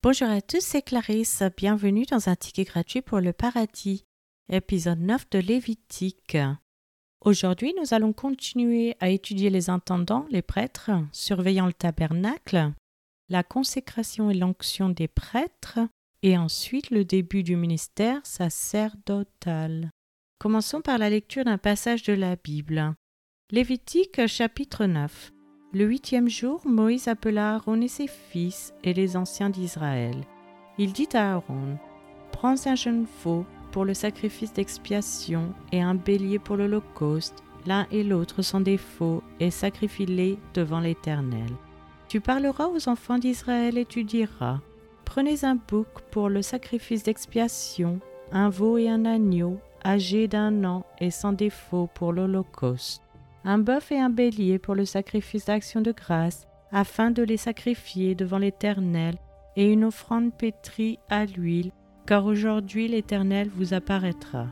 Bonjour à tous, c'est Clarisse. Bienvenue dans un ticket gratuit pour le paradis, épisode 9 de Lévitique. Aujourd'hui, nous allons continuer à étudier les intendants, les prêtres, surveillant le tabernacle, la consécration et l'onction des prêtres, et ensuite le début du ministère sacerdotal. Commençons par la lecture d'un passage de la Bible. Lévitique chapitre 9. Le huitième jour, Moïse appela Aaron et ses fils et les anciens d'Israël. Il dit à Aaron, Prends un jeune faux pour le sacrifice d'expiation et un bélier pour l'holocauste, l'un et l'autre sans défaut, et sacrifie-les devant l'Éternel. Tu parleras aux enfants d'Israël et tu diras, Prenez un bouc pour le sacrifice d'expiation, un veau et un agneau, âgés d'un an et sans défaut pour l'holocauste un bœuf et un bélier pour le sacrifice d'action de grâce, afin de les sacrifier devant l'Éternel, et une offrande pétrie à l'huile, car aujourd'hui l'Éternel vous apparaîtra.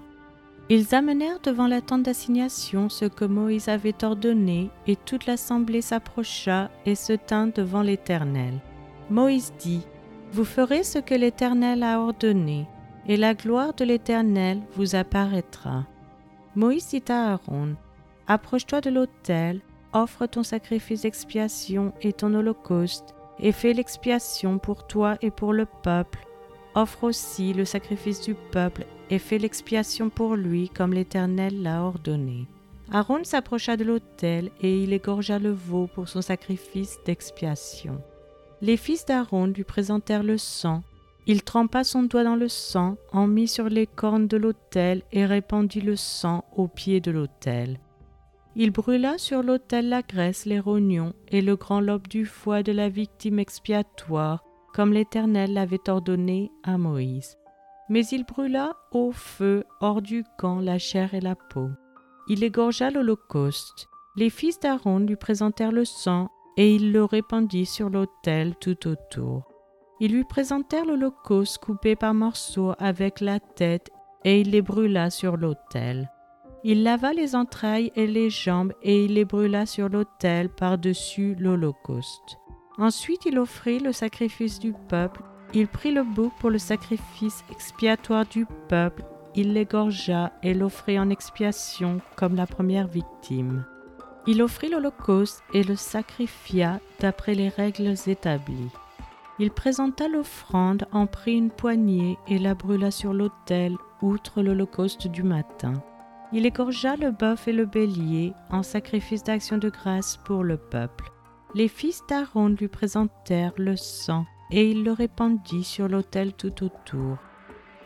Ils amenèrent devant la tente d'assignation ce que Moïse avait ordonné, et toute l'assemblée s'approcha et se tint devant l'Éternel. Moïse dit, Vous ferez ce que l'Éternel a ordonné, et la gloire de l'Éternel vous apparaîtra. Moïse dit à Aaron, Approche-toi de l'autel, offre ton sacrifice d'expiation et ton holocauste, et fais l'expiation pour toi et pour le peuple. Offre aussi le sacrifice du peuple, et fais l'expiation pour lui comme l'Éternel l'a ordonné. Aaron s'approcha de l'autel, et il égorgea le veau pour son sacrifice d'expiation. Les fils d'Aaron lui présentèrent le sang. Il trempa son doigt dans le sang, en mit sur les cornes de l'autel et répandit le sang au pied de l'autel. Il brûla sur l'autel la graisse, les rognons et le grand lobe du foie de la victime expiatoire, comme l'Éternel l'avait ordonné à Moïse. Mais il brûla au feu hors du camp la chair et la peau. Il égorgea l'Holocauste. Les fils d'Aaron lui présentèrent le sang, et il le répandit sur l'autel tout autour. Ils lui présentèrent l'Holocauste coupé par morceaux avec la tête, et il les brûla sur l'autel. Il lava les entrailles et les jambes et il les brûla sur l'autel par-dessus l'Holocauste. Ensuite il offrit le sacrifice du peuple, il prit le bouc pour le sacrifice expiatoire du peuple, il l'égorgea et l'offrit en expiation comme la première victime. Il offrit l'Holocauste et le sacrifia d'après les règles établies. Il présenta l'offrande, en prit une poignée et la brûla sur l'autel, outre l'Holocauste du matin. Il égorgea le bœuf et le bélier en sacrifice d'action de grâce pour le peuple. Les fils d'Aaron lui présentèrent le sang et il le répandit sur l'autel tout autour.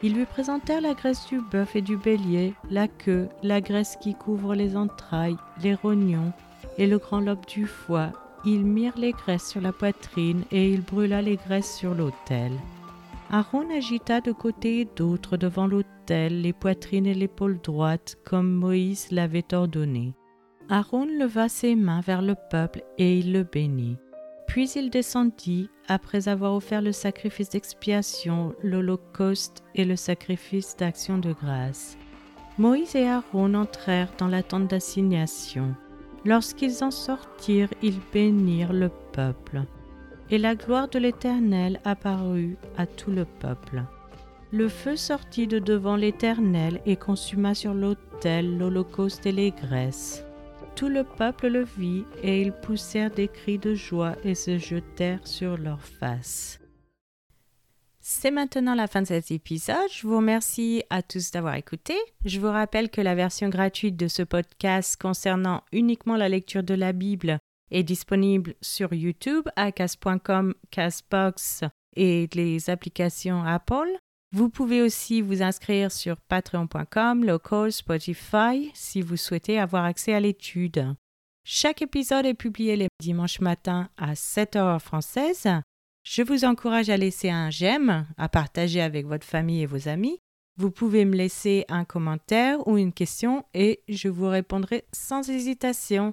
Ils lui présentèrent la graisse du bœuf et du bélier, la queue, la graisse qui couvre les entrailles, les rognons et le grand lobe du foie. Ils mirent les graisses sur la poitrine et il brûla les graisses sur l'autel. Aaron agita de côté et d'autre devant l'autel les poitrines et l'épaule droite, comme Moïse l'avait ordonné. Aaron leva ses mains vers le peuple et il le bénit. Puis il descendit, après avoir offert le sacrifice d'expiation, l'holocauste et le sacrifice d'action de grâce. Moïse et Aaron entrèrent dans la tente d'assignation. Lorsqu'ils en sortirent, ils bénirent le peuple et la gloire de l'Éternel apparut à tout le peuple. Le feu sortit de devant l'Éternel et consuma sur l'autel l'holocauste et les graisses. Tout le peuple le vit, et ils poussèrent des cris de joie et se jetèrent sur leurs faces. C'est maintenant la fin de cet épisode. Je vous remercie à tous d'avoir écouté. Je vous rappelle que la version gratuite de ce podcast concernant uniquement la lecture de la Bible est disponible sur YouTube, acas.com, Casbox et les applications Apple. Vous pouvez aussi vous inscrire sur patreon.com, local, Spotify si vous souhaitez avoir accès à l'étude. Chaque épisode est publié les dimanches matins à 7 heures française. Je vous encourage à laisser un j'aime, à partager avec votre famille et vos amis. Vous pouvez me laisser un commentaire ou une question et je vous répondrai sans hésitation.